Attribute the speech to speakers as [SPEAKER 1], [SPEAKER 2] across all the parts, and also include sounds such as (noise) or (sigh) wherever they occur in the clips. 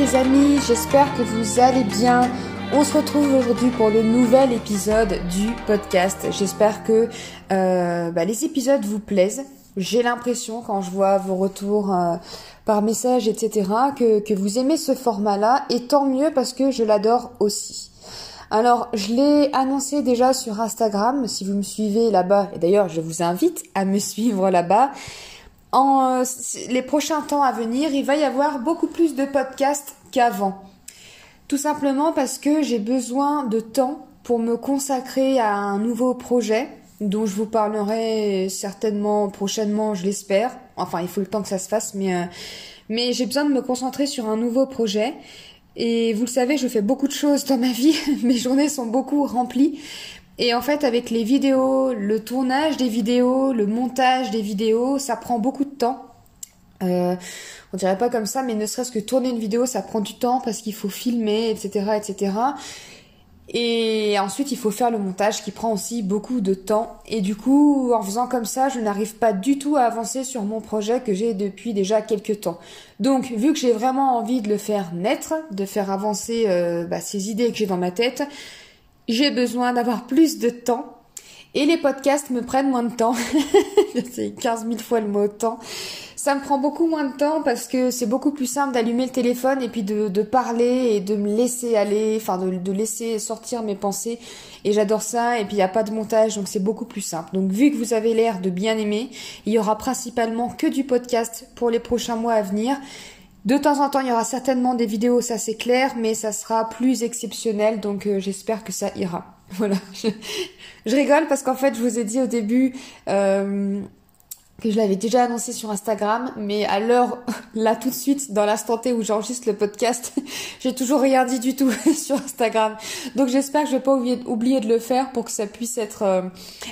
[SPEAKER 1] Les amis, j'espère que vous allez bien. On se retrouve aujourd'hui pour le nouvel épisode du podcast. J'espère que euh, bah, les épisodes vous plaisent. J'ai l'impression quand je vois vos retours euh, par message, etc., que vous aimez ce format-là, et tant mieux parce que je l'adore aussi. Alors, je l'ai annoncé déjà sur Instagram, si vous me suivez là-bas, et d'ailleurs je vous invite à me suivre là-bas en euh, les prochains temps à venir, il va y avoir beaucoup plus de podcasts qu'avant. Tout simplement parce que j'ai besoin de temps pour me consacrer à un nouveau projet dont je vous parlerai certainement prochainement, je l'espère. Enfin, il faut le temps que ça se fasse, mais, euh, mais j'ai besoin de me concentrer sur un nouveau projet. Et vous le savez, je fais beaucoup de choses dans ma vie. (laughs) Mes journées sont beaucoup remplies. Et en fait, avec les vidéos, le tournage des vidéos, le montage des vidéos, ça prend beaucoup de temps. Euh, on dirait pas comme ça, mais ne serait-ce que tourner une vidéo, ça prend du temps parce qu'il faut filmer, etc., etc. Et ensuite, il faut faire le montage qui prend aussi beaucoup de temps. Et du coup, en faisant comme ça, je n'arrive pas du tout à avancer sur mon projet que j'ai depuis déjà quelques temps. Donc, vu que j'ai vraiment envie de le faire naître, de faire avancer euh, bah, ces idées que j'ai dans ma tête, j'ai besoin d'avoir plus de temps. Et les podcasts me prennent moins de temps. c'est 15 000 fois le mot temps. Ça me prend beaucoup moins de temps parce que c'est beaucoup plus simple d'allumer le téléphone et puis de, parler et de me laisser aller, enfin de, de laisser sortir mes pensées. Et j'adore ça. Et puis il n'y a pas de montage, donc c'est beaucoup plus simple. Donc vu que vous avez l'air de bien aimer, il y aura principalement que du podcast pour les prochains mois à venir. De temps en temps, il y aura certainement des vidéos, ça c'est clair, mais ça sera plus exceptionnel, donc euh, j'espère que ça ira. (laughs) Voilà. Je, rigole parce qu'en fait, je vous ai dit au début euh, que je l'avais déjà annoncé sur Instagram, mais à l'heure, (laughs) là tout de suite, dans l'instant T où j'enregistre le podcast, (laughs) j'ai toujours rien dit du tout (laughs) sur Instagram. Donc j'espère que je vais pas oublier, de le faire pour que ça puisse être euh,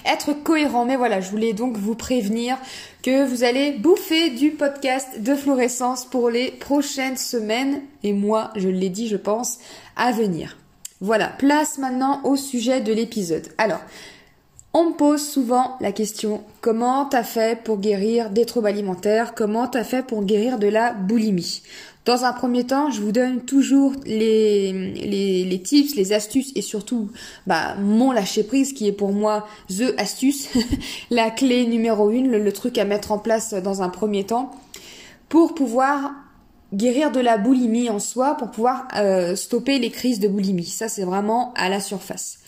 [SPEAKER 1] être cohérent. Mais voilà, je voulais donc vous prévenir que vous allez bouffer du podcast de fluorescence pour les prochaines semaines et moi, je l'ai dit, je pense, à venir. Voilà, place maintenant au sujet de l'épisode. Alors, on me pose souvent la question comment t'as fait pour guérir des troubles alimentaires? Comment t'as fait pour guérir de la boulimie? Dans un premier temps, je vous donne toujours les, tips, les astuces et surtout bah, mon lâcher prise qui est pour moi the astuce, (laughs) la clé numéro une, le, truc à mettre en place dans un premier temps pour pouvoir guérir de la boulimie en soi, pour pouvoir euh, stopper les crises de boulimie. Ça, c'est vraiment à la surface.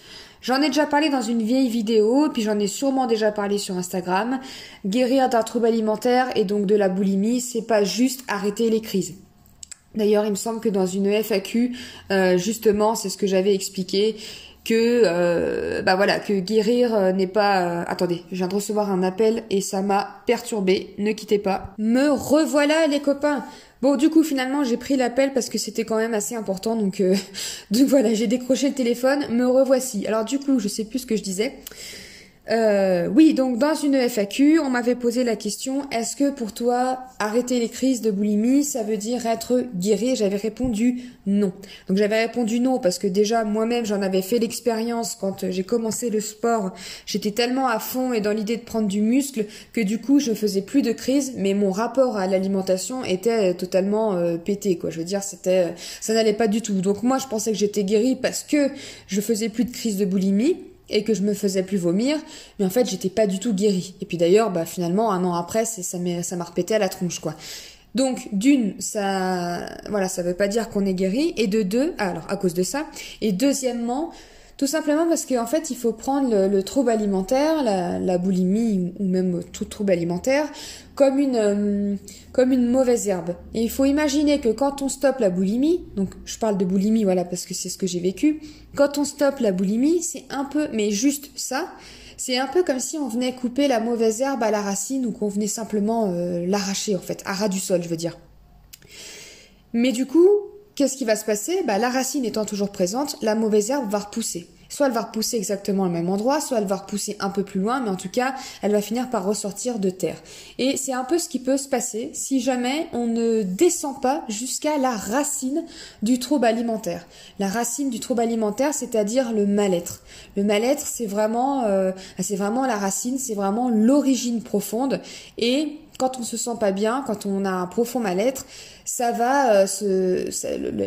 [SPEAKER 1] J'en ai déjà parlé dans une vieille vidéo, puis j'en ai sûrement déjà parlé sur Instagram. Guérir d'un trouble alimentaire et donc de la boulimie, c'est pas juste arrêter les crises. D'ailleurs, il me semble que dans une FAQ, euh, justement, c'est ce que j'avais expliqué que euh, bah voilà que guérir euh, n'est pas attendez je viens de recevoir un appel et ça m'a perturbé ne quittez pas me revoilà les copains Bon, du coup, finalement, j'ai pris l'appel parce que c'était quand même assez important. Donc, euh, (laughs) donc voilà, j'ai décroché le téléphone. Me revoici. Alors, du coup, je sais plus ce que je disais. Euh, oui, donc dans une FAQ, on m'avait posé la question est-ce que pour toi, arrêter les crises de boulimie, ça veut dire être guéri? J'avais répondu non. Donc j'avais répondu non parce que déjà moi-même j'en avais fait l'expérience quand j'ai commencé le sport. J'étais tellement à fond et dans l'idée de prendre du muscle que du coup je faisais plus de crises, mais mon rapport à l'alimentation était totalement euh, pété. Quoi, je veux dire, c'était, ça n'allait pas du tout. Donc moi je pensais que j'étais guérie parce que je faisais plus de crises de boulimie et que je me faisais plus vomir, mais en fait j'étais pas du tout guérie. Et puis d'ailleurs, bah finalement un an après, ça m'a repété à la tronche quoi. Donc d'une, ça, voilà, ça veut pas dire qu'on est guéri, et de deux, alors à cause de ça, et deuxièmement, tout simplement parce qu'en fait, il faut prendre le, trouble alimentaire, la, boulimie ou même tout trouble alimentaire, comme une, euh, comme une mauvaise herbe. Et il faut imaginer que quand on stoppe la boulimie, donc je parle de boulimie, voilà, parce que c'est ce que j'ai vécu, quand on stoppe la boulimie, c'est un peu, mais juste ça, c'est un peu comme si on venait couper la mauvaise herbe à la racine ou qu'on venait simplement euh, l'arracher, en fait, à ras du sol, je veux dire. Mais du coup, qu'est-ce qui va se passer? Bah, La racine étant toujours présente, la mauvaise herbe va repousser. Soit elle va repousser exactement au même endroit, soit elle va repousser un peu plus loin, mais en tout cas, elle va finir par ressortir de terre. Et c'est un peu ce qui peut se passer si jamais on ne descend pas jusqu'à la racine du trouble alimentaire. La racine du trouble alimentaire, c'est-à-dire le mal-être. Le mal-être, c'est vraiment, euh, c'est vraiment la racine, c'est vraiment l'origine profonde. Et quand on se sent pas bien, quand on a un profond mal-être, ça va se,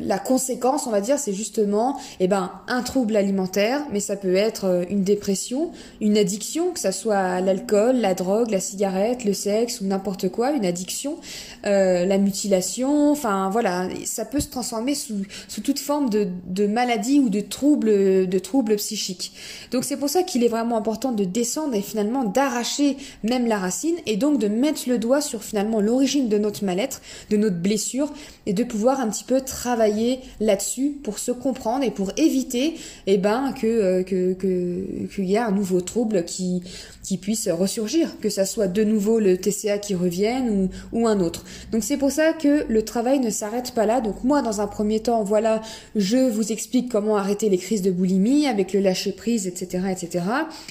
[SPEAKER 1] la conséquence, on va dire, c'est justement, eh ben, un trouble alimentaire, mais ça peut être une dépression, une addiction, que ça soit l'alcool, la drogue, la cigarette, le sexe ou n'importe quoi, une addiction, la mutilation, enfin voilà, ça peut se transformer sous, sous toute forme de, de maladie ou de troubles, de troubles psychiques. Donc c'est pour ça qu'il est vraiment important de descendre et finalement d'arracher même la racine et donc de mettre le doigt sur finalement l'origine de notre mal-être, de notre blessure et de pouvoir un petit peu travailler là-dessus pour se comprendre et pour éviter eh ben euh, qu'il y ait un nouveau trouble qui qui puisse ressurgir, que ça soit de nouveau le TCA qui revienne ou, ou un autre. Donc c'est pour ça que le travail ne s'arrête pas là. Donc moi dans un premier temps, voilà, je vous explique comment arrêter les crises de boulimie avec le lâcher prise, etc., etc.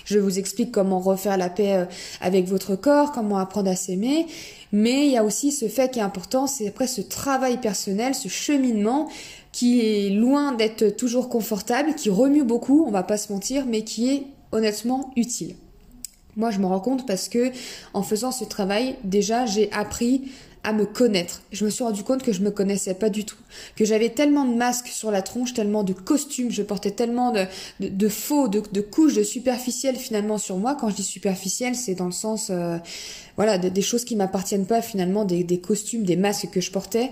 [SPEAKER 1] Je vous explique comment refaire la paix euh, avec votre corps, comment apprendre à s'aimer. Mais il y a aussi ce fait qui est important, c'est après ce travail personnel, ce cheminement qui est loin d'être toujours confortable, qui remue beaucoup, on va pas se mentir, mais qui est honnêtement utile. Moi, je me rends compte parce que en faisant ce travail, déjà, j'ai appris à me connaître. Je me suis rendu compte que je me connaissais pas du tout, que j'avais tellement de masques sur la tronche, tellement de costumes, je portais tellement de, de, faux, de, de, couches de superficiel finalement sur moi. Quand je dis superficiel, c'est dans le sens, euh, voilà, des choses qui m'appartiennent pas finalement, des, des costumes, des masques que je portais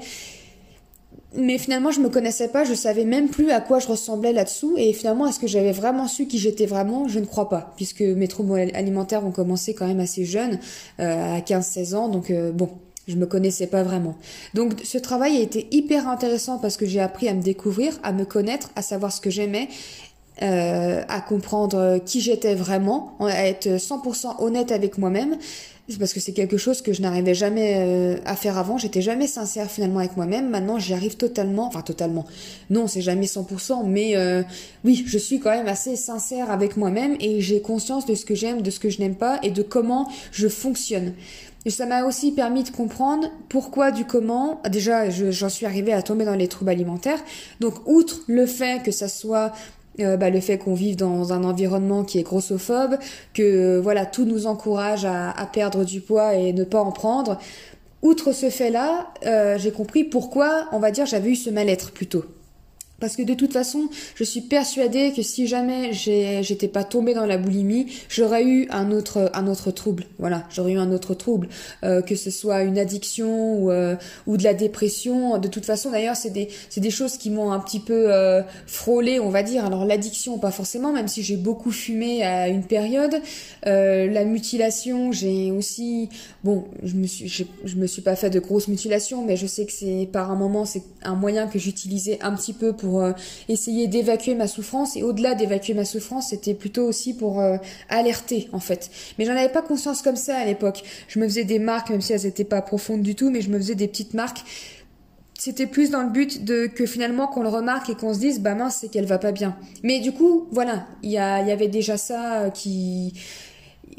[SPEAKER 1] mais finalement je me connaissais pas, je savais même plus à quoi je ressemblais là-dessous. Et finalement est-ce que j'avais vraiment su qui j'étais vraiment? Je ne crois pas puisque mes troubles alimentaires ont commencé quand même assez jeune, euh, à 15-16 ans, donc euh, bon, je me connaissais pas vraiment. Donc ce travail a été hyper intéressant parce que j'ai appris à me découvrir, à me connaître, à savoir ce que j'aimais euh, à comprendre qui j'étais vraiment, à être 100% honnête avec moi-même, parce que c'est quelque chose que je n'arrivais jamais euh, à faire avant. J'étais jamais sincère finalement avec moi-même. Maintenant, j'y arrive totalement. Enfin, totalement. Non, c'est jamais 100%, mais euh, oui, je suis quand même assez sincère avec moi-même et j'ai conscience de ce que j'aime, de ce que je n'aime pas et de comment je fonctionne. Et ça m'a aussi permis de comprendre pourquoi du comment. Déjà, j'en suis arrivée à tomber dans les troubles alimentaires. Donc, outre le fait que ça soit euh, bah, le fait qu'on vive dans un environnement qui est grossophobe, que voilà tout nous encourage à, à, perdre du poids et ne pas en prendre. Outre ce fait-là, euh, j'ai compris pourquoi, on va dire, j'avais eu ce mal-être plutôt. Parce que de toute façon, je suis persuadée que si jamais j'étais pas tombée dans la boulimie, j'aurais eu un autre un autre trouble. Voilà, j'aurais eu un autre trouble, euh, que ce soit une addiction ou euh, ou de la dépression. De toute façon, d'ailleurs, c'est des c'est des choses qui m'ont un petit peu euh, frôlé, on va dire. Alors l'addiction, pas forcément, même si j'ai beaucoup fumé à une période. Euh, la mutilation, j'ai aussi bon, je me suis je, je me suis pas fait de grosses mutilations, mais je sais que c'est par un moment c'est un moyen que j'utilisais un petit peu pour euh, essayer d'évacuer ma souffrance et au-delà d'évacuer ma souffrance, c'était plutôt aussi pour euh, alerter en fait. Mais j'en avais pas conscience comme ça à l'époque. Je me faisais des marques même si elles étaient pas profondes du tout, mais je me faisais des petites marques c'était plus dans le but de que finalement qu'on le remarque et qu'on se dise bah mince c'est qu'elle va pas bien mais du coup voilà il y, y avait déjà ça euh, qui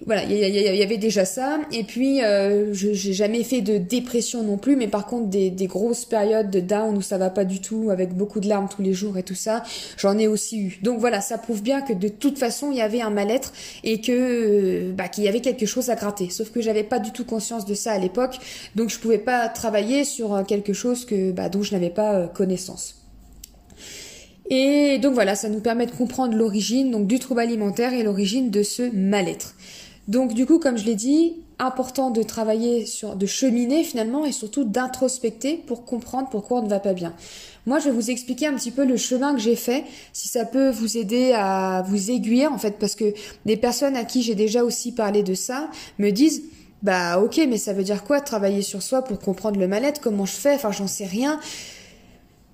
[SPEAKER 1] voilà, il y, avait déjà ça. Et puis, euh, je j'ai jamais fait de dépression non plus, mais par contre, des, des, grosses périodes de down où ça va pas du tout, avec beaucoup de larmes tous les jours et tout ça, j'en ai aussi eu. Donc voilà, ça prouve bien que de toute façon, il y avait un mal-être et que euh, bah, qu'il y avait quelque chose à gratter. Sauf que j'avais pas du tout conscience de ça à l'époque, donc je pouvais pas travailler sur euh, quelque chose que bah, dont je n'avais pas euh, connaissance. Et donc voilà, ça nous permet de comprendre l'origine donc du trouble alimentaire et l'origine de ce mal-être. Donc du coup, comme je l'ai dit, important de travailler sur, de cheminer finalement et surtout d'introspecter pour comprendre pourquoi on ne va pas bien. Moi, je vais vous expliquer un petit peu le chemin que j'ai fait, si ça peut vous aider à vous aiguiller en fait, parce que des personnes à qui j'ai déjà aussi parlé de ça me disent bah ok, mais ça veut dire quoi travailler sur soi pour comprendre le mal-être? Comment je fais? Enfin, j'en sais rien.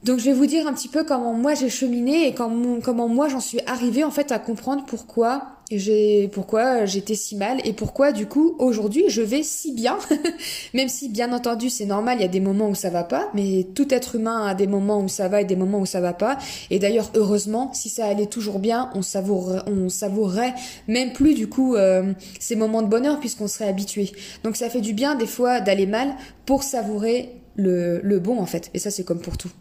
[SPEAKER 1] Donc je vais vous dire un petit peu comment moi j'ai cheminé et comment, comment moi j'en suis arrivée en fait à comprendre pourquoi j'ai pourquoi j'étais si mal et pourquoi du coup aujourd'hui je vais si bien? (laughs) Même si bien entendu c'est normal il y a des moments où ça va pas mais tout être humain a des moments où ça va et des moments où ça va pas. Et d'ailleurs heureusement si ça allait toujours bien on savourerait, on savourerait même plus du coup euh, ces moments de bonheur puisqu'on serait habitué. Donc ça fait du bien des fois d'aller mal pour savourer le, le bon en fait. Et ça c'est comme pour tout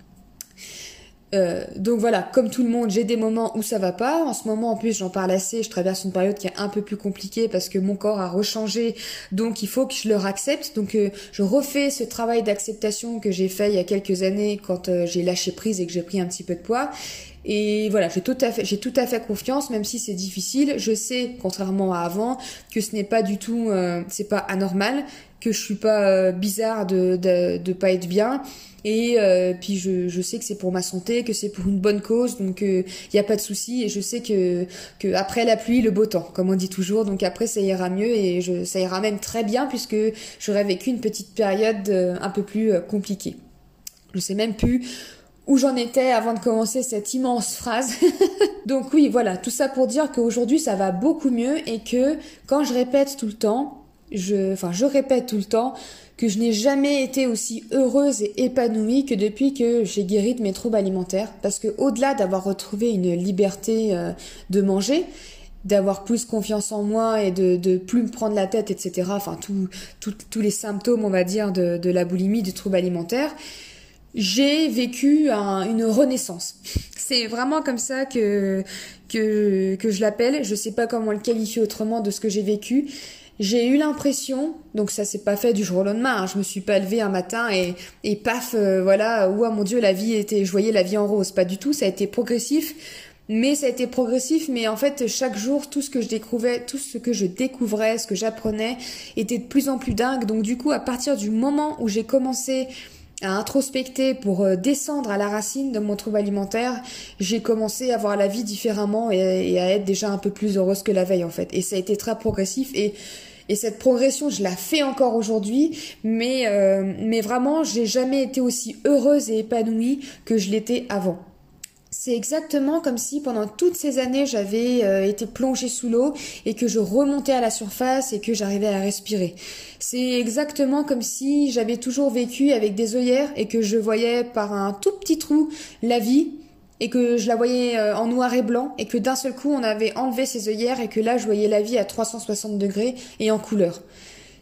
[SPEAKER 1] Euh, donc voilà, comme tout le monde, j'ai des moments où ça va pas. En ce moment, en plus, j'en parle assez. Je traverse une période qui est un peu plus compliquée parce que mon corps a rechangé. Donc il faut que je le accepte. Donc euh, je refais ce travail d'acceptation que j'ai fait il y a quelques années quand euh, j'ai lâché prise et que j'ai pris un petit peu de poids. Et voilà, j'ai tout à fait, j'ai tout à fait confiance, même si c'est difficile. Je sais, contrairement à avant, que ce n'est pas du tout, c'est pas anormal, que je suis pas bizarre de, de pas être bien et euh, puis je, je sais que c'est pour ma santé, que c'est pour une bonne cause, donc il euh, n'y a pas de souci. Et je sais que, que après la pluie, le beau temps, comme on dit toujours. Donc après, ça ira mieux et je, ça ira même très bien puisque j'aurais vécu une petite période euh, un peu plus compliquée. Je sais même plus où j'en étais avant de commencer cette immense phrase. (laughs) Donc oui, voilà, tout ça pour dire qu'aujourd'hui ça va beaucoup mieux et que quand je répète tout le temps, je, enfin je répète tout le temps, que je n'ai jamais été aussi heureuse et épanouie que depuis que j'ai guéri de mes troubles alimentaires. Parce que au-delà d'avoir retrouvé une liberté euh, de manger, d'avoir plus confiance en moi et de, de plus me prendre la tête, etc. Enfin, tous les symptômes, on va dire, de, de la boulimie, du trouble alimentaire, j'ai vécu une renaissance. C'est vraiment comme ça que, que, que je l'appelle. Je sais pas comment le qualifier autrement de ce que j'ai vécu. J'ai eu l'impression, donc ça s'est pas fait du jour au lendemain, hein, je me suis pas levée un matin et, et paf, euh, voilà, ouah mon dieu, la vie était, je voyais la vie en rose, pas du tout, ça a été progressif, mais ça a été progressif, mais en fait chaque jour, tout ce que je découvrais, tout ce que je découvrais, ce que j'apprenais, était de plus en plus dingue, donc du coup à partir du moment où j'ai commencé à introspecter pour euh, descendre à la racine de mon trouble alimentaire, j'ai commencé à voir la vie différemment et, à être déjà un peu plus heureuse que la veille en fait. Et ça a été très progressif et et cette progression, je la fais encore aujourd'hui, mais euh, mais vraiment, j'ai jamais été aussi heureuse et épanouie que je l'étais avant. C'est exactement comme si pendant toutes ces années j'avais euh, été plongée sous l'eau et que je remontais à la surface et que j'arrivais à respirer. C'est exactement comme si j'avais toujours vécu avec des œillères et que je voyais par un tout petit trou la vie et que je la voyais euh, en noir et blanc et que d'un seul coup on avait enlevé ces œillères et que là je voyais la vie à 360 degrés et en couleur.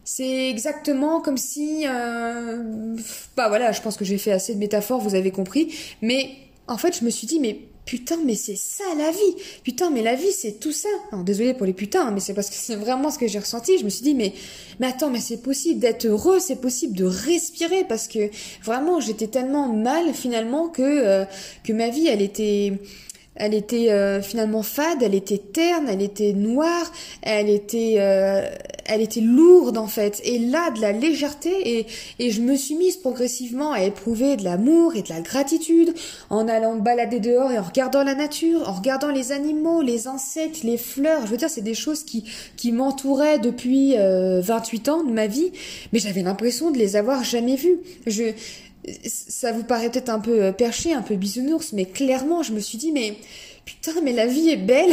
[SPEAKER 1] C'est exactement comme si, euh, bah voilà, je pense que j'ai fait assez de métaphores, vous avez compris, mais en fait, je me suis dit, mais putain, mais c'est ça la vie. Putain, mais la vie, c'est tout ça. Alors, désolé pour les putains, mais c'est parce que c'est vraiment ce que j'ai ressenti. Je me suis dit, mais, mais attends, mais c'est possible d'être heureux, c'est possible de respirer parce que vraiment, j'étais tellement mal finalement que, euh, que ma vie, elle était, elle était euh, finalement fade, elle était terne, elle était noire, elle était, euh, elle était lourde en fait. Et là, de la légèreté et, et je me suis mise progressivement à éprouver de l'amour et de la gratitude en allant balader dehors et en regardant la nature, en regardant les animaux, les insectes, les fleurs. Je veux dire, c'est des choses qui, qui m'entouraient depuis 28 euh, ans de ma vie, mais j'avais l'impression de les avoir jamais vues. Je, ça vous paraît peut-être un peu euh, perché, un peu bisounours, mais clairement, je me suis dit, mais putain, mais la vie est belle.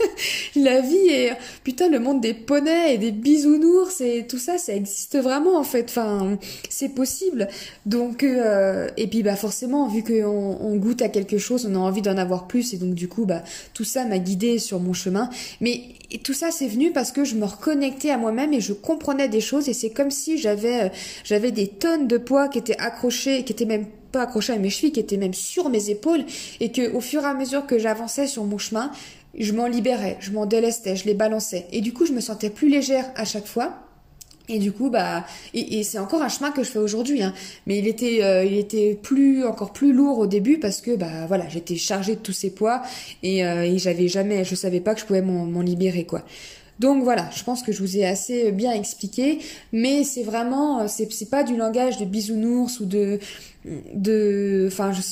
[SPEAKER 1] (laughs) la vie est, putain, le monde des poneys et des bisounours et tout ça, ça existe vraiment, en fait. Enfin, c'est possible. Donc, euh, et puis, bah, forcément, vu qu'on on goûte à quelque chose, on a envie d'en avoir plus. Et donc, du coup, bah, tout ça m'a guidé sur mon chemin. Mais tout ça, c'est venu parce que je me reconnectais à moi-même et je comprenais des choses. Et c'est comme si j'avais, euh, j'avais des tonnes de poids qui étaient accrochés, qui étaient même pas accroché à mes chevilles, qui étaient même sur mes épaules, et que au fur et à mesure que j'avançais sur mon chemin, je m'en libérais, je m'en délestais, je les balançais. Et du coup, je me sentais plus légère à chaque fois. Et du coup, bah, et, c'est encore un chemin que je fais aujourd'hui, hein. Mais il était, euh, il était plus, encore plus lourd au début parce que, bah, voilà, j'étais chargée de tous ces poids et, euh, et j'avais jamais, je savais pas que je pouvais m'en libérer, quoi. Donc voilà, je pense que je vous ai assez bien expliqué, mais c'est vraiment, c'est, c'est pas du langage de bisounours ou de, de, enfin, je,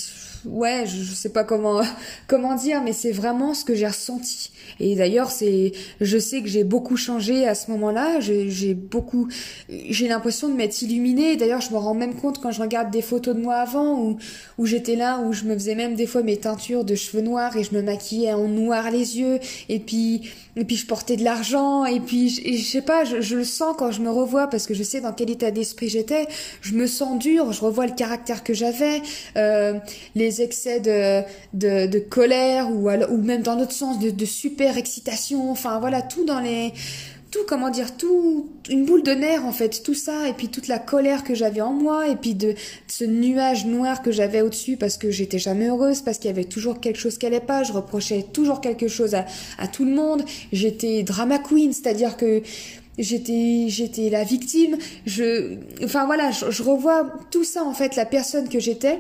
[SPEAKER 1] ouais, je, je sais pas comment, (laughs) comment dire, mais c'est vraiment ce que j'ai ressenti. Et d'ailleurs, c'est, je sais que j'ai beaucoup changé à ce moment-là. J'ai beaucoup, j'ai l'impression de m'être illuminée. D'ailleurs, je me rends même compte quand je regarde des photos de moi avant où, où j'étais là, où je me faisais même des fois mes teintures de cheveux noirs et je me maquillais en noir les yeux. Et puis, et puis je portais de l'argent. Et puis, je, je sais pas, je, le sens quand je me revois parce que je sais dans quel état d'esprit j'étais. Je me sens dure. Je revois le caractère que j'avais, euh, les excès de, de, de colère ou, ou même dans l'autre sens de, de super excitation, enfin voilà, tout dans les tout, comment dire, tout, une boule de nerfs en fait, tout ça, et puis toute la colère que j'avais en moi, et puis de, ce nuage noir que j'avais au-dessus parce que j'étais jamais heureuse, parce qu'il y avait toujours quelque chose qui allait pas, je reprochais toujours quelque chose à, tout le monde, j'étais drama queen, c'est-à-dire que j'étais j'étais la victime. Je enfin voilà je, revois tout ça en fait la personne que j'étais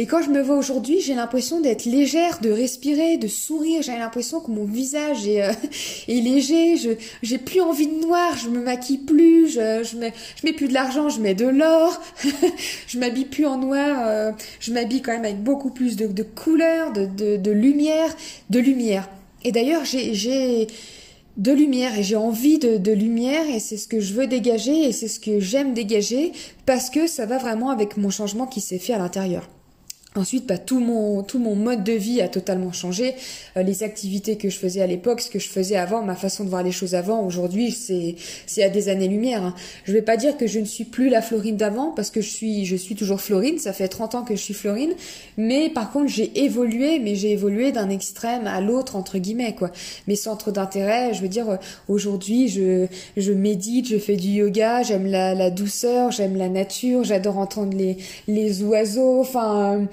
[SPEAKER 1] et quand je me vois aujourd'hui, j'ai l'impression d'être légère, de respirer, de sourire. J'ai l'impression que mon visage est, euh, (laughs) est léger. Je j'ai plus envie de noir. Je me maquille plus. Je je mets je mets plus de l'argent. Je mets de l'or. (laughs) je m'habille plus en noir. Euh, je m'habille quand même avec beaucoup plus de, de couleurs, de, de, de lumière, de lumière. Et d'ailleurs, j'ai j'ai de lumière et j'ai envie de, de, lumière et c'est ce que je veux dégager et c'est ce que j'aime dégager parce que ça va vraiment avec mon changement qui s'est fait à l'intérieur. Ensuite, bah, tout mon tout mon mode de vie a totalement changé. Euh, les activités que je faisais à l'époque, ce que je faisais avant, ma façon de voir les choses avant, aujourd'hui, c'est c'est à des années-lumière. Hein. Je vais pas dire que je ne suis plus la Florine d'avant parce que je suis je suis toujours Florine. Ça fait 30 ans que je suis Florine, mais par contre j'ai évolué, mais j'ai évolué d'un extrême à l'autre entre guillemets quoi. Mes centres d'intérêt, je veux dire, euh, aujourd'hui je je médite, je fais du yoga, j'aime la, la douceur, j'aime la nature, j'adore entendre les les oiseaux, enfin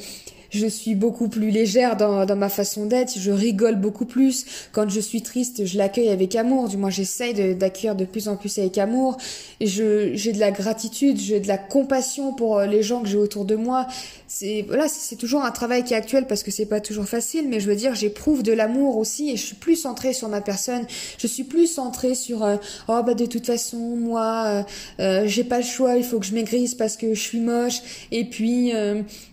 [SPEAKER 1] je suis beaucoup plus légère dans, ma façon d'être, je rigole beaucoup plus. Quand je suis triste, je l'accueille avec amour, du moins j'essaye d'accueillir de, plus en plus avec amour. J'ai de la gratitude, j'ai de la compassion pour euh, les gens que j'ai autour de moi. C'est voilà, c'est toujours un travail qui est actuel parce que c'est pas toujours facile, mais je veux dire, j'éprouve de l'amour aussi et je suis plus centrée sur ma personne. Je suis plus centrée sur euh, oh bah de toute façon moi euh, euh, j'ai pas le choix, il faut que je maigrisse parce que je suis moche et puis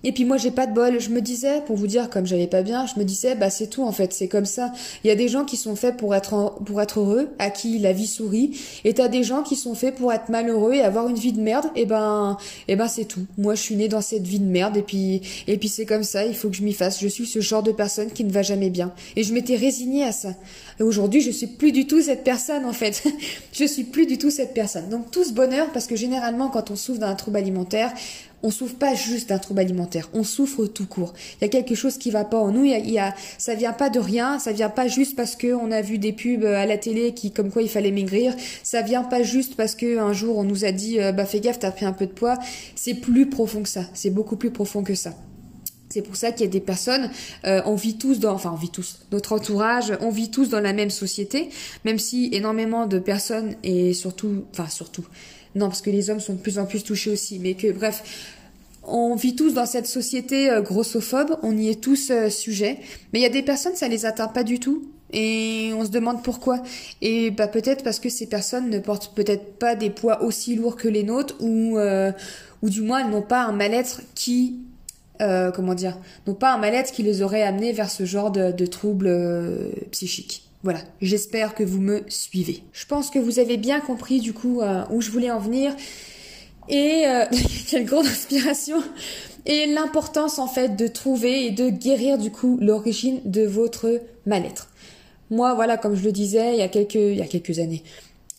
[SPEAKER 1] et puis moi j'ai pas de bol. Je me disais pour vous dire comme j'allais pas bien, je me disais bah c'est tout en fait, c'est comme ça. Il y a des gens qui sont faits pour être pour être heureux, à qui la vie sourit, et t'as des gens qui sont faits pour être malheureux et avoir une vie de merde. Et ben et ben c'est tout. Moi je suis née dans cette vie de merde et puis c'est comme ça, il faut que je m'y fasse. Je suis ce genre de personne qui ne va jamais bien et je m'étais résignée à ça. Et aujourd'hui, je suis plus du tout cette personne en fait. (laughs) je suis plus du tout cette personne. Donc tout ce bonheur parce que généralement quand on souffre d'un trouble alimentaire, on souffre pas juste d'un trouble alimentaire, on souffre tout court. Il y a quelque chose qui va pas en nous. Il y a, ça vient pas de rien, ça vient pas juste parce que on a vu des pubs à la télé qui, comme quoi il fallait maigrir. Ça vient pas juste parce que un jour on nous a dit, euh, bah fais gaffe, t'as pris un peu de poids. C'est plus profond que ça. C'est beaucoup plus profond que ça. C'est pour ça qu'il y a des personnes, euh, on vit tous dans, enfin on vit tous, notre entourage, on vit tous dans la même société, même si énormément de personnes et surtout, enfin surtout, non, parce que les hommes sont de plus en plus touchés aussi. Mais que, bref, on vit tous dans cette société euh, grossophobe, on y est tous euh, sujets. Mais il y a des personnes, ça les atteint pas du tout. Et on se demande pourquoi. Et bah peut-être parce que ces personnes ne portent peut-être pas des poids aussi lourds que les nôtres, ou euh, ou du moins elles n'ont pas un mal-être qui comment dire, n'ont pas un mal-être qui les aurait amenés vers ce genre de, troubles psychiques. Voilà, j'espère que vous me suivez. Je pense que vous avez bien compris du coup euh, où je voulais en venir et euh, (laughs) quelle grande inspiration et l'importance en fait de trouver et de guérir du coup l'origine de votre mal-être. Moi, voilà, comme je le disais il y a quelques années.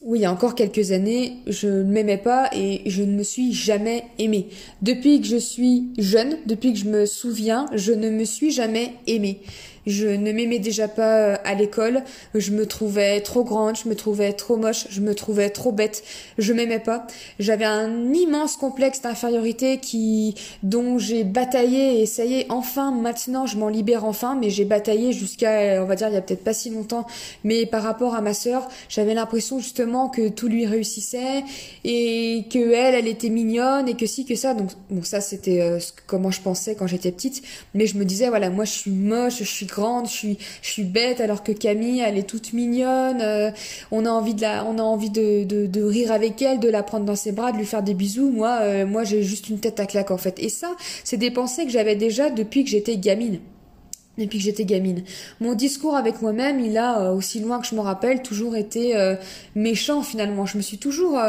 [SPEAKER 1] Oui, il y a encore quelques années, je ne m'aimais pas et je ne me suis jamais aimée. Depuis que je suis jeune, depuis que je me souviens, je ne me suis jamais aimée. Je ne m'aimais déjà pas euh, à l'école. Je me trouvais trop grande, je me trouvais trop moche, je me trouvais trop bête. Je m'aimais pas. J'avais un immense complexe d'infériorité qui, dont j'ai bataillé et ça y est, enfin, maintenant, je m'en libère enfin, mais j'ai bataillé jusqu'à, on va dire, il y a peut-être pas si longtemps. Mais par rapport à ma sœur, j'avais l'impression justement que tout lui réussissait et que elle, elle était mignonne et que si, que ça. Donc, bon, ça, c'était euh, comment je pensais quand j'étais petite. Mais je me disais, voilà, moi, je suis moche, je suis grande, je suis, bête, alors que Camille, elle est toute mignonne. Euh, on a envie de la, on a envie de, rire avec elle, de la prendre dans ses bras, de lui faire des bisous. Moi, euh, moi, j'ai juste une tête à claque en fait. Et ça, c'est des pensées que j'avais déjà depuis que j'étais gamine depuis que j'étais gamine. Mon discours avec moi-même, il a, euh, aussi loin que je me rappelle, toujours été méchant finalement. Je me suis toujours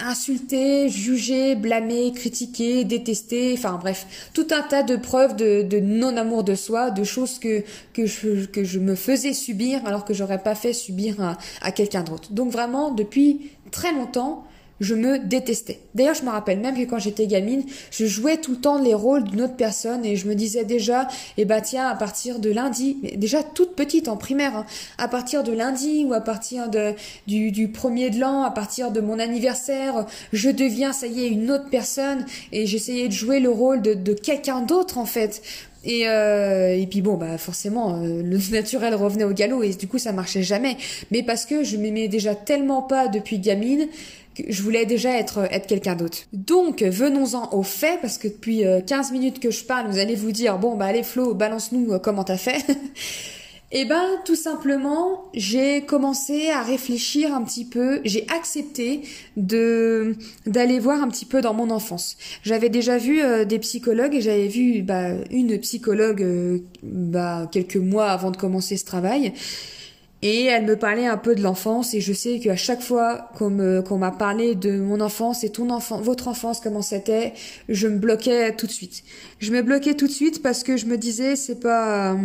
[SPEAKER 1] insulter, juger, blâmer, critiquer, détester, enfin bref, tout un tas de preuves de, de non-amour de soi, de choses que, que, je, que je me faisais subir alors que j'aurais pas fait subir à, à quelqu'un d'autre. Donc vraiment, depuis très longtemps, je me détestais. D'ailleurs, je me rappelle même que quand j'étais gamine, je jouais tout le temps les rôles d'une autre personne et je me disais déjà, eh ben tiens, à partir de lundi, déjà toute petite en primaire, hein, à partir de lundi ou à partir de, du, du premier de l'an, à partir de mon anniversaire, je deviens, ça y est, une autre personne et j'essayais de jouer le rôle de, de quelqu'un d'autre en fait. Et, euh, et puis bon, bah forcément, euh, le (laughs) naturel revenait au galop et du coup ça marchait jamais. Mais parce que je m'aimais déjà tellement pas depuis gamine je voulais déjà être, être quelqu'un d'autre. Donc venons-en aux faits, parce que depuis 15 euh, minutes que je parle, vous allez vous dire, bon bah allez Flo, balance-nous comment t'as fait. (laughs) Eh ben, tout simplement, j'ai commencé à réfléchir un petit peu. J'ai accepté de d'aller voir un petit peu dans mon enfance. J'avais déjà vu euh, des psychologues et j'avais vu bah, une psychologue euh, bah, quelques mois avant de commencer ce travail. Et elle me parlait un peu de l'enfance et je sais qu'à chaque fois qu'on qu'on m'a parlé de mon enfance et ton enfant, votre enfance, comment c'était, je me bloquais tout de suite. Je me bloquais tout de suite parce que je me disais c'est pas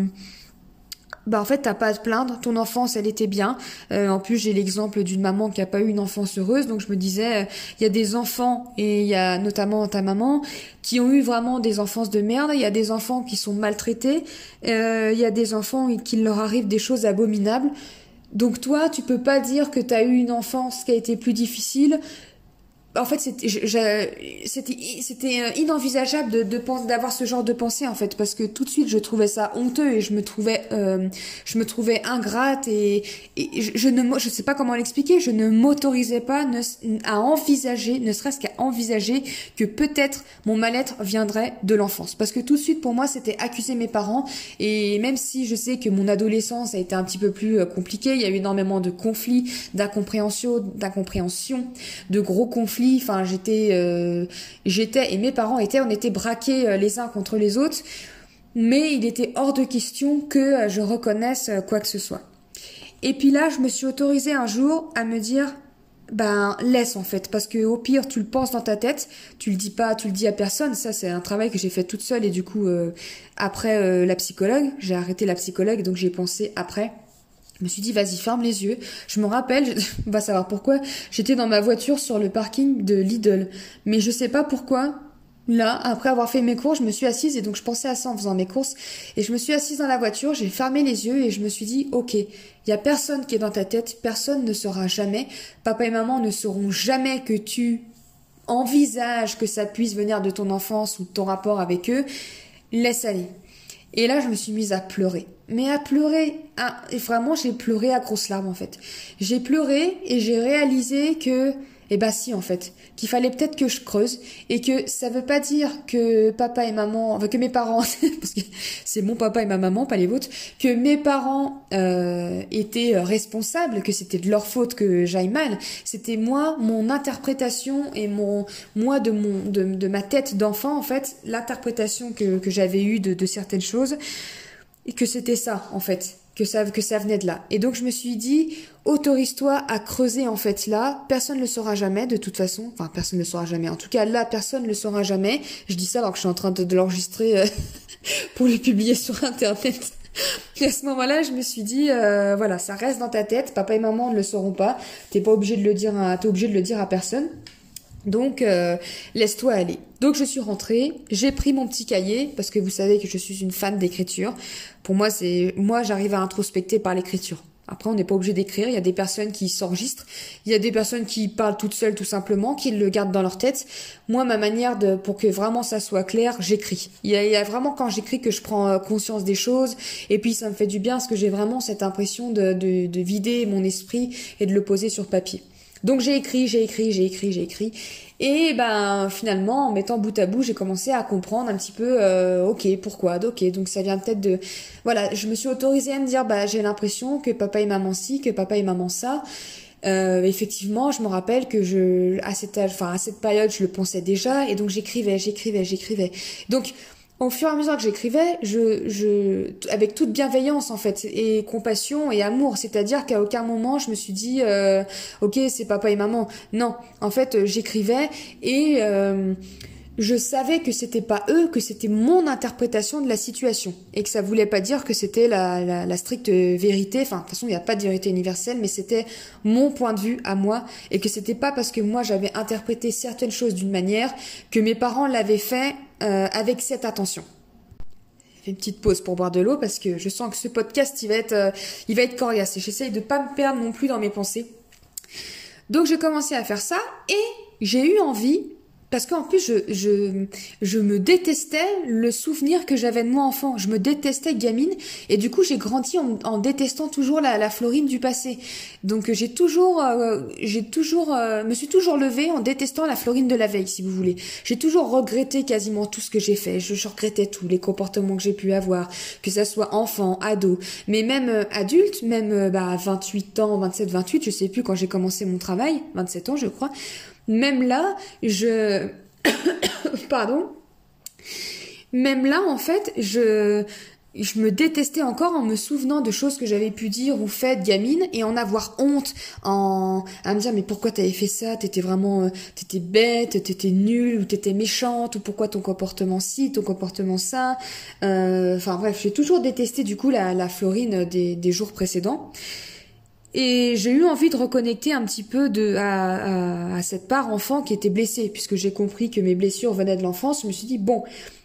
[SPEAKER 1] bah en fait t'as pas à te plaindre, ton enfance elle était bien. Euh, en plus j'ai l'exemple d'une maman qui a pas eu une enfance heureuse, donc je me disais il euh, y a des enfants et il y a notamment ta maman qui ont eu vraiment des enfances de merde. Il y a des enfants qui sont maltraités, euh, il y a des enfants qui leur arrivent des choses abominables. Donc toi tu peux pas dire que t'as eu une enfance qui a été plus difficile en fait, c'était inenvisageable d'avoir ce genre de pensée en fait, parce que tout de suite je trouvais ça honteux et je me trouvais, euh, je me trouvais ingrate et, je, ne, je sais pas comment l'expliquer, je ne m'autorisais pas à envisager, ne serait-ce qu'à envisager que peut-être mon mal-être viendrait de l'enfance, parce que tout de suite pour moi c'était accuser mes parents et même si je sais que mon adolescence a été un petit peu plus euh, compliquée, il y a eu énormément de conflits, d'incompréhension, d'incompréhension, de gros conflits Enfin, j'étais, euh, j'étais et mes parents étaient, on était braqués euh, les uns contre les autres. Mais il était hors de question que euh, je reconnaisse quoi que ce soit. Et puis là, je me suis autorisée un jour à me dire, ben laisse en fait, parce que au pire tu le penses dans ta tête, tu le dis pas, tu le dis à personne. Ça c'est un travail que j'ai fait toute seule et du coup après la psychologue, j'ai arrêté la psychologue donc j'ai pensé après. Je me suis dit, vas-y, ferme les yeux. Je me rappelle, (laughs) on va savoir pourquoi, j'étais dans ma voiture sur le parking de Lidl. Mais je sais pas pourquoi, là, après avoir fait mes courses, je me suis assise et donc je pensais à ça en faisant mes courses. Et je me suis assise dans la voiture, j'ai fermé les yeux et je me suis dit, ok, il y a personne qui est dans ta tête, personne ne saura jamais, papa et maman ne sauront jamais que tu envisages que ça puisse venir de ton enfance ou de ton rapport avec eux. Laisse aller. Et là, je me suis mise à pleurer mais à pleurer. Ah, et vraiment, j'ai pleuré à grosses larmes en fait. J'ai pleuré et j'ai réalisé que, eh ben si en fait, qu'il fallait peut-être que je creuse et que ça veut pas dire que papa et maman, enfin que mes parents, (laughs) parce que c'est mon papa et ma maman, pas les vôtres, que mes parents euh, étaient responsables, que c'était de leur faute que j'aille mal. C'était moi, mon interprétation et mon moi de mon de, de ma tête d'enfant en fait, l'interprétation que que j'avais eue de, de certaines choses et que c'était ça en fait, que ça que ça venait de là. Et donc je me suis dit autorise-toi à creuser en fait là, personne ne le saura jamais de toute façon, enfin personne ne le saura jamais. En tout cas là personne ne le saura jamais. Je dis ça alors que je suis en train de, l'enregistrer euh, (laughs) pour le publier (laughs) sur internet. Et à ce moment-là, je me suis dit, euh, voilà, ça reste dans ta tête. Papa et maman ne le sauront pas. T'es pas obligé de le dire, t'es obligé de le dire à personne. Donc, euh, laisse-toi aller. Donc, je suis rentrée, j'ai pris mon petit cahier, parce que vous savez que je suis une fan d'écriture. Pour moi, c'est, moi, j'arrive à introspecter par l'écriture. Après, on n'est pas obligé d'écrire. Il y a des personnes qui s'enregistrent. Il y a des personnes qui parlent toutes seules, tout simplement, qui le gardent dans leur tête. Moi, ma manière de, pour que vraiment ça soit clair, j'écris. Il y, a, vraiment quand j'écris que je prends euh, conscience des choses. Et puis, ça me fait du bien parce que j'ai vraiment cette impression de, de, de vider mon esprit et de le poser sur papier. Donc j'ai écrit, j'ai écrit, j'ai écrit, j'ai écrit. Et ben finalement, en mettant bout à bout, j'ai commencé à comprendre un petit peu, euh, ok, pourquoi, ok, donc ça vient peut-être de, voilà, je me suis autorisée à me dire, bah j'ai l'impression que papa et maman ci, que papa et maman ça. Euh, effectivement, je me rappelle que je, à cette, à cette période, je le pensais déjà, et donc j'écrivais, j'écrivais, j'écrivais. Donc au fur et à mesure que j'écrivais, je, je, avec toute bienveillance en fait, et compassion et amour, c'est-à-dire qu'à aucun moment je me suis dit, euh, ok, c'est papa et maman. Non, en fait, j'écrivais et euh, je savais que c'était pas eux, que c'était mon interprétation de la situation et que ça voulait pas dire que c'était la, la, stricte vérité. Enfin, de toute façon, il n'y a pas de vérité universelle, mais c'était mon point de vue à moi et que c'était pas parce que moi j'avais interprété certaines choses d'une manière que mes parents l'avaient fait euh, avec cette attention. Une petite pause pour boire de l'eau parce que je sens que ce podcast il va être, euh, il va être coriace et j'essaye de pas me perdre non plus dans mes pensées. Donc j'ai commencé à faire ça et j'ai eu envie parce qu'en plus, je, je, je me détestais le souvenir que j'avais de moi enfant. Je me détestais gamine. Et du coup, j'ai grandi en, en, détestant toujours la, la, Florine du passé. Donc, j'ai toujours, euh, j'ai toujours, euh, me suis toujours levée en détestant la Florine de la veille, si vous voulez. J'ai toujours regretté quasiment tout ce que j'ai fait. Je, je, regrettais tout, les comportements que j'ai pu avoir, que ça soit enfant, ado, mais même euh, adulte, même bah, 28 ans, 27, 28, je sais plus quand j'ai commencé mon travail, 27 ans, je crois même là, je... (coughs) Pardon. Même là, en fait, je je me détestais encore en me souvenant de choses que j'avais pu dire ou faites gamine et en avoir honte en à me dire mais pourquoi t'avais fait ça? T'étais vraiment euh, t'étais bête t'étais nulle ou t'étais méchante ou pourquoi ton comportement ci ton comportement ça? Euh, enfin bref j'ai toujours détesté du coup la, la Florine des, des jours précédents et j'ai eu envie de reconnecter un petit peu de, à, cette part enfant qui était blessée, puisque j'ai compris que mes blessures venaient de l'enfance. Je me suis dit, bon,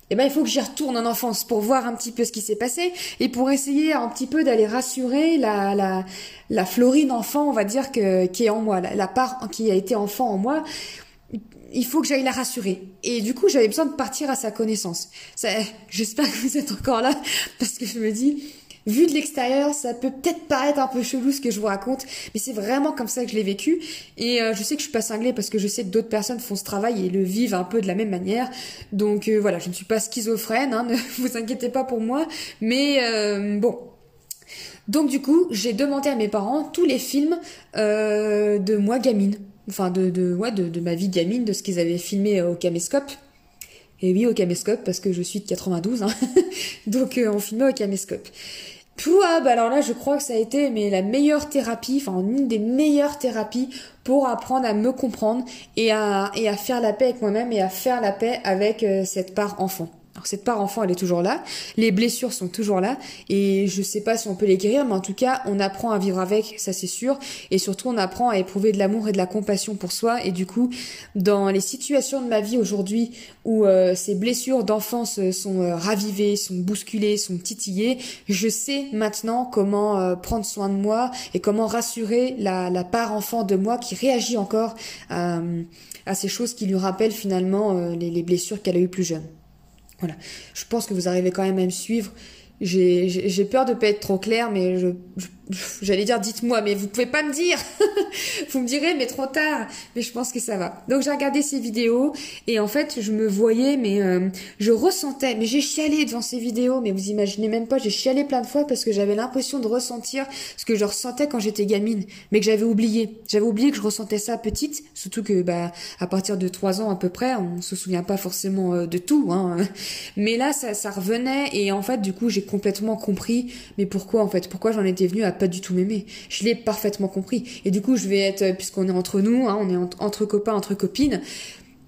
[SPEAKER 1] eh ben, il faut que j'y retourne en enfance pour voir un petit peu ce qui s'est passé et pour essayer un petit peu d'aller rassurer la, la, la Florine enfant, on va dire, que, qui est en moi, la part qui a été enfant en moi il faut que j'aille la rassurer. Et du coup, j'avais besoin de partir à sa connaissance. J'espère que vous êtes encore là, (laughs) parce que je me dis, Vu de l'extérieur, ça peut peut-être paraître un peu chelou ce que je vous raconte, mais c'est vraiment comme ça que je l'ai vécu. Et euh, je sais que je suis pas cinglée parce que je sais que d'autres personnes font ce travail et le vivent un peu de la même manière. Donc euh, voilà, je ne suis pas schizophrène, hein, (laughs) ne vous inquiétez pas pour moi. Mais euh, bon, donc du coup, j'ai demandé à mes parents tous les films de moi gamine, enfin de de ouais de, ma vie gamine, de ce qu'ils avaient filmé au caméscope. Et oui, au caméscope parce que je suis de 92, hein. (laughs) donc on filmait au caméscope. Pouah, bah alors là, je crois que ça a été mais la meilleure thérapie, enfin une des meilleures thérapies pour apprendre à me comprendre et à, et à faire la paix avec moi-même et à faire la paix avec euh, cette part enfant. Alors cette part enfant, elle est toujours là, les blessures sont toujours là, et je sais pas si on peut les guérir, mais en tout cas, on apprend à vivre avec, ça c'est sûr, et surtout on apprend à éprouver de l'amour et de la compassion pour soi, et du coup, dans les situations de ma vie aujourd'hui où euh, ces blessures d'enfance sont euh, ravivées, sont bousculées, sont titillées, je sais maintenant comment euh, prendre soin de moi et comment rassurer la, la, part enfant de moi qui réagit encore à ces choses qui lui rappellent finalement les, les blessures qu'elle a eues plus jeune. Voilà. Je pense que vous arrivez quand même à me suivre. J'ai peur de pas être trop clair, mais je, j'allais dire dites-moi, mais vous pouvez pas me dire. (laughs) vous me direz, mais trop tard. Mais je pense que ça va. Donc j'ai regardé ces vidéos et en fait je me voyais, mais euh, je ressentais, mais j'ai chialé devant ces vidéos, mais vous imaginez même pas, j'ai chialé plein de fois parce que j'avais l'impression de ressentir ce que je ressentais quand j'étais gamine, mais que j'avais oublié. J'avais oublié que je ressentais ça petite, surtout que bah à partir de trois ans à peu près, on se souvient pas forcément euh, de tout, hein. (laughs) Mais là ça, ça revenait et en fait du coup j'ai complètement compris, mais pourquoi en fait, pourquoi j'en étais venue à pas du tout m'aimer. Je l'ai parfaitement compris. Et du coup, je vais être, puisqu'on est entre nous, hein, on est entre copains, entre copines.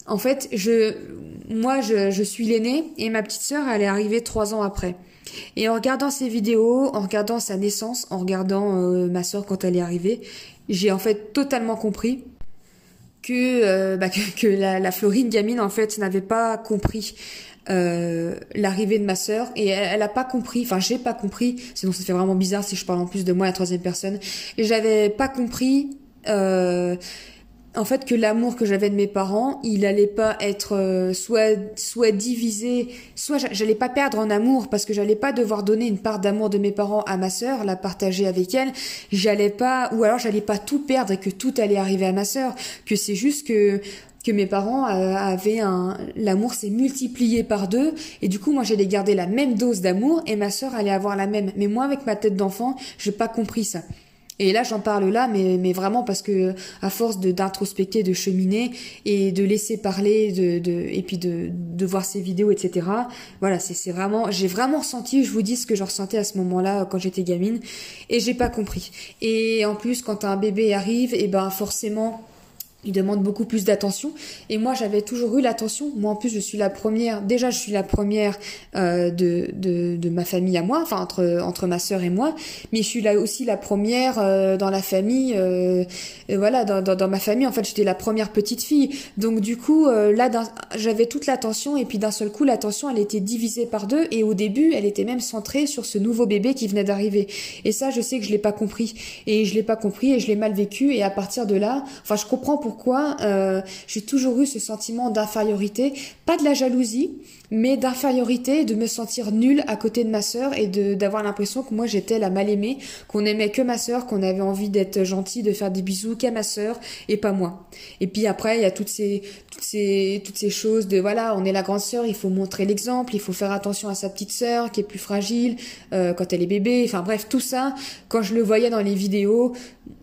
[SPEAKER 1] En fait, je, moi, je, suis l'aînée et ma petite sœur, elle est arrivée trois ans après. Et en regardant ses vidéos, en regardant sa naissance, en regardant euh, ma sœur quand elle est arrivée, j'ai en fait totalement compris que, euh, bah, (laughs) que, la, Florine gamine en fait n'avait pas compris euh, l'arrivée de ma sœur et elle, a pas compris, enfin j'ai pas compris, sinon ça fait vraiment bizarre si je parle en plus de moi à la troisième personne, et j'avais pas compris euh, en fait que l'amour que j'avais de mes parents, il allait pas être euh, soit soit divisé, soit j'allais pas perdre en amour parce que j'allais pas devoir donner une part d'amour de mes parents à ma sœur, la partager avec elle, j'allais pas ou alors j'allais pas tout perdre et que tout allait arriver à ma sœur, que c'est juste que que mes parents euh, avaient un l'amour s'est multiplié par deux et du coup moi j'allais garder la même dose d'amour et ma sœur allait avoir la même. Mais moi avec ma tête d'enfant j'ai pas compris ça. Et là j'en parle là mais mais vraiment parce que à force de d'introspecter de cheminer et de laisser parler de, de et puis de de voir ces vidéos etc voilà c'est c'est vraiment j'ai vraiment ressenti je vous dis ce que je ressentais à ce moment-là quand j'étais gamine et j'ai pas compris. Et en plus quand un bébé arrive et ben forcément il demande beaucoup plus d'attention. Et moi j'avais toujours eu l'attention. Moi en plus je suis la première déjà je suis la première euh, de, de, de, ma famille à moi enfin entre entre ma sœur et moi. Mais je suis là aussi la première euh, dans la famille euh, voilà dans, dans, ma famille. En fait j'étais la première petite fille. Donc du coup euh, là j'avais toute l'attention. Et puis d'un seul coup l'attention elle était divisée par deux. Et au début elle était même centrée sur ce nouveau bébé qui venait d'arriver. Et ça je sais que je l'ai pas compris. Et je l'ai pas compris et je l'ai mal vécu. Et à partir de là enfin je comprends pourquoi pourquoi euh, j'ai toujours eu ce sentiment d'infériorité, pas de la jalousie, mais d'infériorité, de me sentir nulle à côté de ma sœur et de d'avoir l'impression que moi j'étais la mal aimée, qu'on aimait que ma sœur, qu'on avait envie d'être gentil, de faire des bisous qu'à ma sœur et pas moi. Et puis après il y a toutes ces toutes ces toutes ces choses de voilà, on est la grande sœur, il faut montrer l'exemple, il faut faire attention à sa petite sœur qui est plus fragile euh, quand elle est bébé. Enfin bref, tout ça, quand je le voyais dans les vidéos,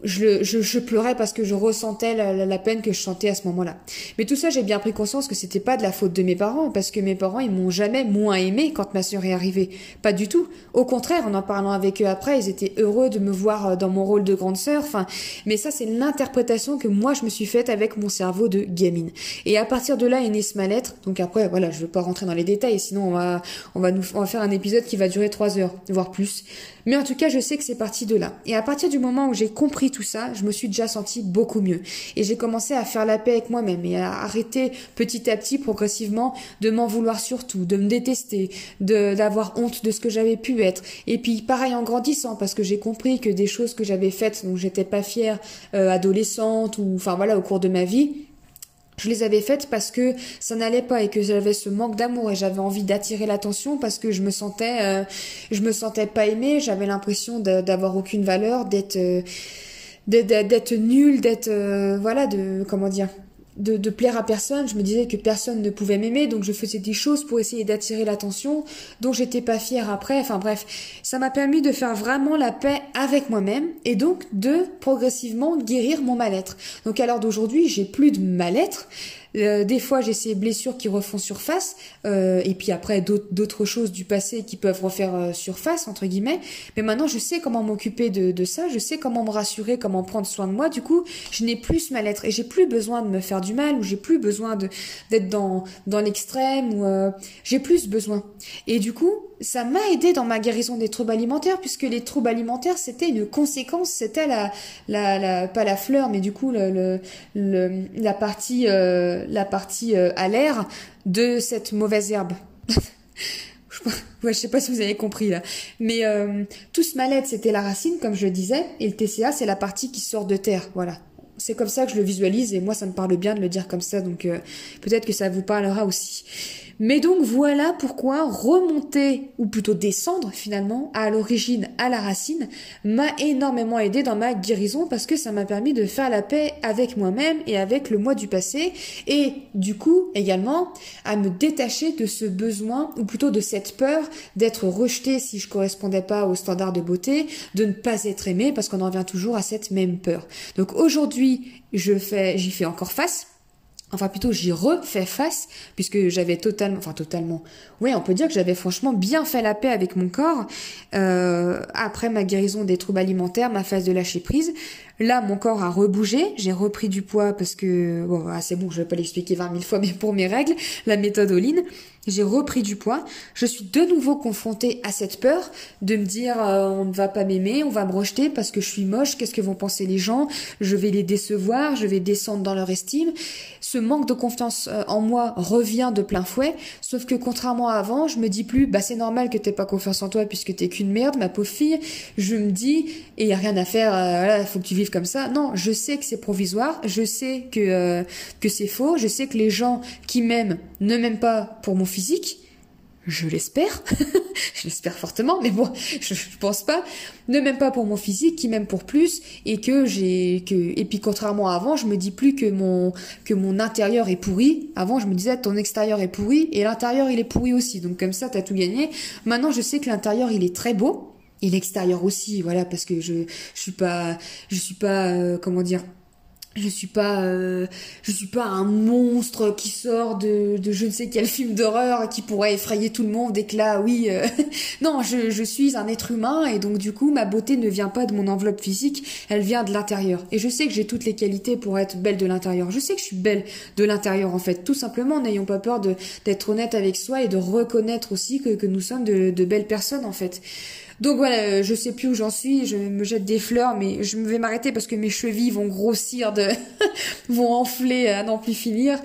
[SPEAKER 1] je, je, je pleurais parce que je ressentais la, la, peine que je sentais à ce moment-là. Mais tout ça, j'ai bien pris conscience que c'était pas de la faute de mes parents, parce que mes parents, ils m'ont jamais moins aimé quand ma sœur est arrivée. Pas du tout. Au contraire, en en parlant avec eux après, ils étaient heureux de me voir euh, dans mon rôle de grande sœur. Enfin, mais ça, c'est l'interprétation que moi je me suis faite avec mon cerveau de gamine. Et à partir de là est née ce mal-être. Donc après, voilà, je veux pas rentrer dans les détails, sinon on va, on va nous, on va faire un épisode qui va durer trois heures, voire plus. Mais en tout cas, je sais que c'est parti de là. Et à partir du moment où j'ai compris tout ça, je me suis déjà sentie beaucoup mieux. Et j'ai commencé à faire la paix avec moi-même et à arrêter petit à petit, progressivement, de m'en vouloir surtout, de me détester, d'avoir honte de ce que j'avais pu être. Et puis pareil en grandissant, parce que j'ai compris que des choses que j'avais faites dont j'étais pas fière, euh, adolescente ou enfin voilà au cours de ma vie, je les avais faites parce que ça n'allait pas et que j'avais ce manque d'amour et j'avais envie d'attirer l'attention parce que je me sentais euh, je me sentais pas aimée j'avais l'impression d'avoir aucune valeur d'être euh, d'être nulle d'être voilà de comment dire de, de, plaire à personne. Je me disais que personne ne pouvait m'aimer, donc je faisais des choses pour essayer d'attirer l'attention, dont j'étais pas fière après. Enfin bref, ça m'a permis de faire vraiment la paix avec moi-même et donc de progressivement guérir mon mal-être. Donc à l'heure d'aujourd'hui, j'ai plus de mal-être. Euh, des fois, j'ai ces blessures qui refont surface, euh, et puis après d'autres choses du passé qui peuvent refaire euh, surface entre guillemets. Mais maintenant, je sais comment m'occuper de, de, ça, je sais comment me rassurer, comment prendre soin de moi. Du coup, je n'ai plus ce mal-être et j'ai plus besoin de me faire du mal ou j'ai plus besoin d'être dans dans l'extrême ou euh, j'ai plus besoin. Et du coup, ça m'a aidé dans ma guérison des troubles alimentaires puisque les troubles alimentaires c'était une conséquence, c'était la, la, la, pas la fleur mais du coup le, le, la partie euh, la partie euh, à l'air de cette mauvaise herbe. (laughs) ouais, je sais pas si vous avez compris là, mais euh, tout ce mal-être c'était la racine comme je le disais et le TCA c'est la partie qui sort de terre, voilà. C'est comme ça que je le visualise et moi ça me parle bien de le dire comme ça donc peut-être que ça vous parlera aussi. Mais donc voilà pourquoi remonter, ou plutôt descendre finalement, à l'origine, à la racine, m'a énormément aidé dans ma guérison parce que ça m'a permis de faire la paix avec moi-même et avec le moi du passé et du coup également à me détacher de ce besoin, ou plutôt de cette peur d'être rejeté si je correspondais pas aux standards de beauté, de ne pas être aimé parce qu'on en vient toujours à cette même peur. Donc aujourd'hui, je fais, j'y fais encore face Enfin plutôt j'y refais face puisque j'avais totalement, enfin totalement, ouais on peut dire que j'avais franchement bien fait la paix avec mon corps. Euh, après ma guérison des troubles alimentaires, ma phase de lâcher prise. Là mon corps a rebougé, j'ai repris du poids parce que bon ah, c'est bon je vais pas l'expliquer 20 000 fois mais pour mes règles, la méthode Oline, j'ai repris du poids, je suis de nouveau confrontée à cette peur de me dire euh, on ne va pas m'aimer, on va me rejeter parce que je suis moche, qu'est-ce que vont penser les gens, je vais les décevoir, je vais descendre dans leur estime. Ce manque de confiance euh, en moi revient de plein fouet, sauf que contrairement à avant, je me dis plus bah c'est normal que t'aies pas confiance en toi puisque t'es qu'une merde, ma pauvre fille. Je me dis et y a rien à faire, euh, faut que tu vives comme ça. Non, je sais que c'est provisoire, je sais que euh, que c'est faux, je sais que les gens qui m'aiment ne m'aiment pas pour mon physique, je l'espère, (laughs) je l'espère fortement, mais bon, je, pense pas, ne m'aime pas pour mon physique, qui m'aime pour plus, et que j'ai que et puis contrairement à avant, je me dis plus que mon intérieur est pourri. Avant, je me disais ton extérieur est pourri et l'intérieur il est pourri aussi. Donc comme ça, t'as tout gagné. Maintenant, je sais que l'intérieur il est très beau et l'extérieur aussi, voilà, parce que je je suis pas je suis pas euh, comment dire je suis pas euh, je suis pas un monstre qui sort de, de je ne sais quel film d'horreur qui pourrait effrayer tout le monde et que là oui euh, (laughs) non je, suis un être humain et donc du coup ma beauté ne vient pas de mon enveloppe physique elle vient de l'intérieur. Et je sais que j'ai toutes les qualités pour être belle de l'intérieur. Je sais que je suis belle de l'intérieur en fait. Tout simplement n'ayons pas peur de d'être honnête avec soi et de reconnaître aussi que, que nous sommes de belles personnes en fait donc voilà, euh, je sais plus où j'en suis, je me jette des fleurs, mais je vais m'arrêter parce que mes chevilles vont grossir, de (laughs) vont enfler à n'en plus finir.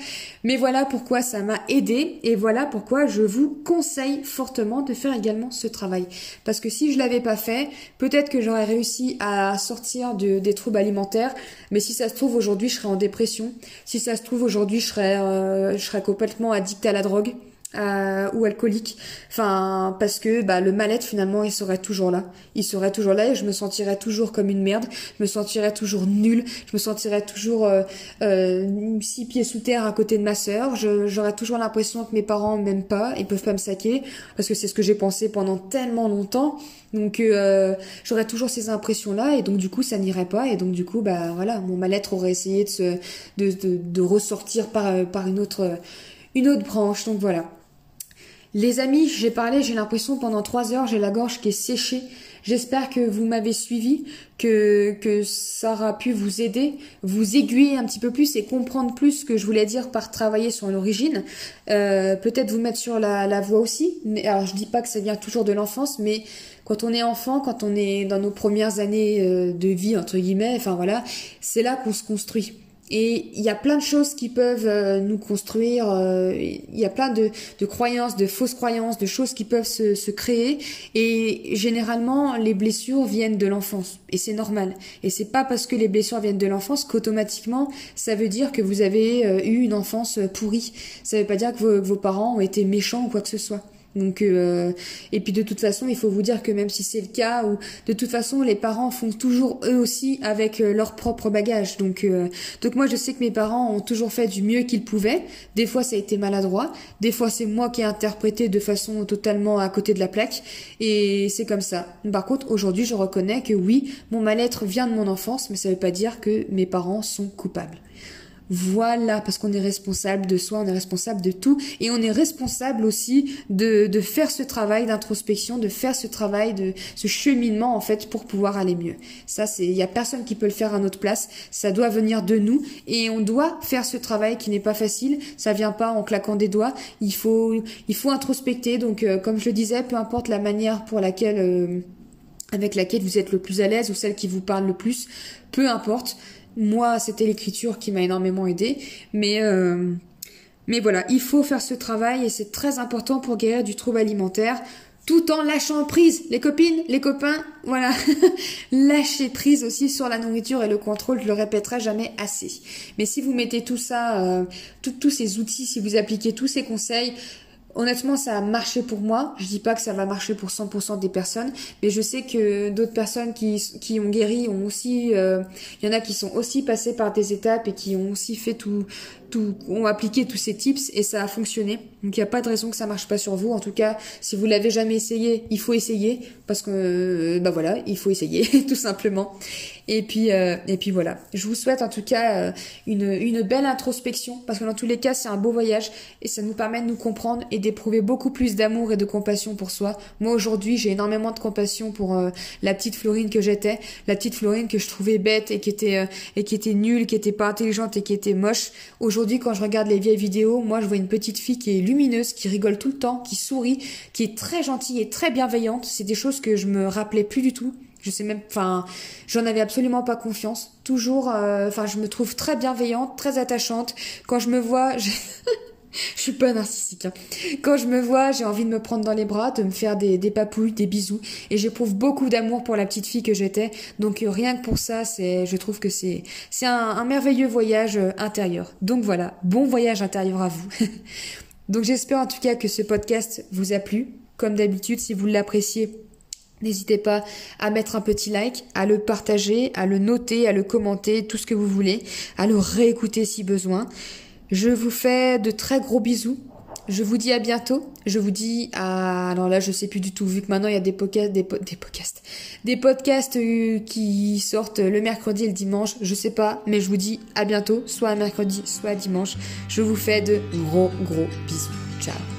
[SPEAKER 1] Mais voilà pourquoi ça m'a aidé et voilà pourquoi je vous conseille fortement de faire également ce travail. Parce que si je l'avais pas fait, peut-être que j'aurais réussi à sortir de, des troubles alimentaires, mais si ça se trouve aujourd'hui je serais en dépression, si ça se trouve aujourd'hui je serais, euh, je serais complètement addict à la drogue. Euh, ou alcoolique. Enfin, parce que bah, le mal-être finalement, il serait toujours là. Il serait toujours là et je me sentirais toujours comme une merde. Je me sentirais toujours nulle. Je me sentirais toujours euh, euh, six pieds sous terre à côté de ma sœur. J'aurais toujours l'impression que mes parents m'aiment pas, ils peuvent pas me saquer parce que c'est ce que j'ai pensé pendant tellement longtemps. Donc euh, j'aurais toujours ces impressions là et donc du coup ça n'irait pas et donc du coup bah voilà mon mal-être aurait essayé de se de, de, de ressortir par par une autre une autre branche donc voilà les amis, j'ai parlé, j'ai l'impression pendant trois heures, j'ai la gorge qui est séchée. J'espère que vous m'avez suivi, que, que ça aura pu vous aider, vous aiguiller un petit peu plus et comprendre plus ce que je voulais dire par travailler sur l'origine. Euh, Peut-être vous mettre sur la, la voie aussi. Alors je dis pas que ça vient toujours de l'enfance, mais quand on est enfant, quand on est dans nos premières années euh, de vie, entre guillemets, enfin voilà, c'est là qu'on se construit. Et il y a plein de choses qui peuvent euh, nous construire, euh, il y a plein de, de, croyances, de fausses croyances, de choses qui peuvent se, se, créer. Et généralement, les blessures viennent de l'enfance. Et c'est normal. Et c'est pas parce que les blessures viennent de l'enfance qu'automatiquement, ça veut dire que vous avez euh, eu une enfance pourrie. Ça veut pas dire que vos, que vos parents ont été méchants ou quoi que ce soit. Donc euh, et puis de toute façon, il faut vous dire que même si c'est le cas, ou de toute façon, les parents font toujours eux aussi avec euh, leur propre bagage. Donc euh, donc moi, je sais que mes parents ont toujours fait du mieux qu'ils pouvaient. Des fois, ça a été maladroit. Des fois, c'est moi qui ai interprété de façon totalement à côté de la plaque. Et c'est comme ça. Par contre, aujourd'hui, je reconnais que oui, mon mal-être vient de mon enfance, mais ça veut pas dire que mes parents sont coupables. Voilà, parce qu'on est responsable de soi, on est responsable de tout, et on est responsable aussi de, de faire ce travail d'introspection, de faire ce travail de ce cheminement en fait pour pouvoir aller mieux. Ça, c'est, il y a personne qui peut le faire à notre place. Ça doit venir de nous, et on doit faire ce travail qui n'est pas facile. Ça vient pas en claquant des doigts. Il faut, il faut introspecter. Donc, euh, comme je le disais, peu importe la manière pour laquelle euh, avec laquelle vous êtes le plus à l'aise ou celle qui vous parle le plus, peu importe. Moi, c'était l'écriture qui m'a énormément aidé, mais euh, mais voilà, il faut faire ce travail et c'est très important pour guérir du trouble alimentaire tout en lâchant prise. Les copines, les copains, voilà. (laughs) Lâchez prise aussi sur la nourriture et le contrôle, je le répéterai jamais assez. Mais si vous mettez tout ça, euh, tous ces outils, si vous appliquez tous ces conseils, Honnêtement, ça a marché pour moi. Je dis pas que ça va marcher pour 100% des personnes, mais je sais que d'autres personnes qui, qui ont guéri ont aussi, euh, il y en a qui sont aussi passés par des étapes et qui ont aussi fait tout, tout, ont appliqué tous ces tips et ça a fonctionné. Donc il n'y a pas de raison que ça marche pas sur vous. En tout cas, si vous l'avez jamais essayé, il faut essayer parce que, euh, bah voilà, il faut essayer (laughs) tout simplement. Et puis, euh, et puis voilà. Je vous souhaite en tout cas euh, une, une belle introspection parce que dans tous les cas, c'est un beau voyage et ça nous permet de nous comprendre et d'éprouver beaucoup plus d'amour et de compassion pour soi. Moi aujourd'hui, j'ai énormément de compassion pour euh, la petite Florine que j'étais, la petite Florine que je trouvais bête et qui était et qui était nulle, qui était pas intelligente et qui était moche. Aujourd'hui, quand je regarde les vieilles vidéos, moi je vois une petite fille qui est lumineuse, qui rigole tout le temps, qui sourit, qui est très gentille et très bienveillante. C'est des choses que je me rappelais plus du tout. Je sais même, enfin, j'en avais absolument pas confiance. Toujours, euh, enfin, je me trouve très bienveillante, très attachante. Quand je me vois, je, (laughs) je suis pas narcissique. Hein. Quand je me vois, j'ai envie de me prendre dans les bras, de me faire des, papouilles, des bisous, et j'éprouve beaucoup d'amour pour la petite fille que j'étais. Donc euh, rien que pour ça, c'est, je trouve que c'est, c'est un, un merveilleux voyage euh, intérieur. Donc voilà, bon voyage intérieur à vous. (laughs) Donc j'espère en tout cas que ce podcast vous a plu. Comme d'habitude, si vous l'appréciez, N'hésitez pas à mettre un petit like, à le partager, à le noter, à le commenter, tout ce que vous voulez, à le réécouter si besoin. Je vous fais de très gros bisous. Je vous dis à bientôt. Je vous dis à... Alors là, je sais plus du tout, vu que maintenant il y a des podcasts, des, podcasts, des podcasts euh, qui sortent le mercredi et le dimanche. Je sais pas, mais je vous dis à bientôt, soit à mercredi, soit à dimanche. Je vous fais de gros, gros bisous. Ciao.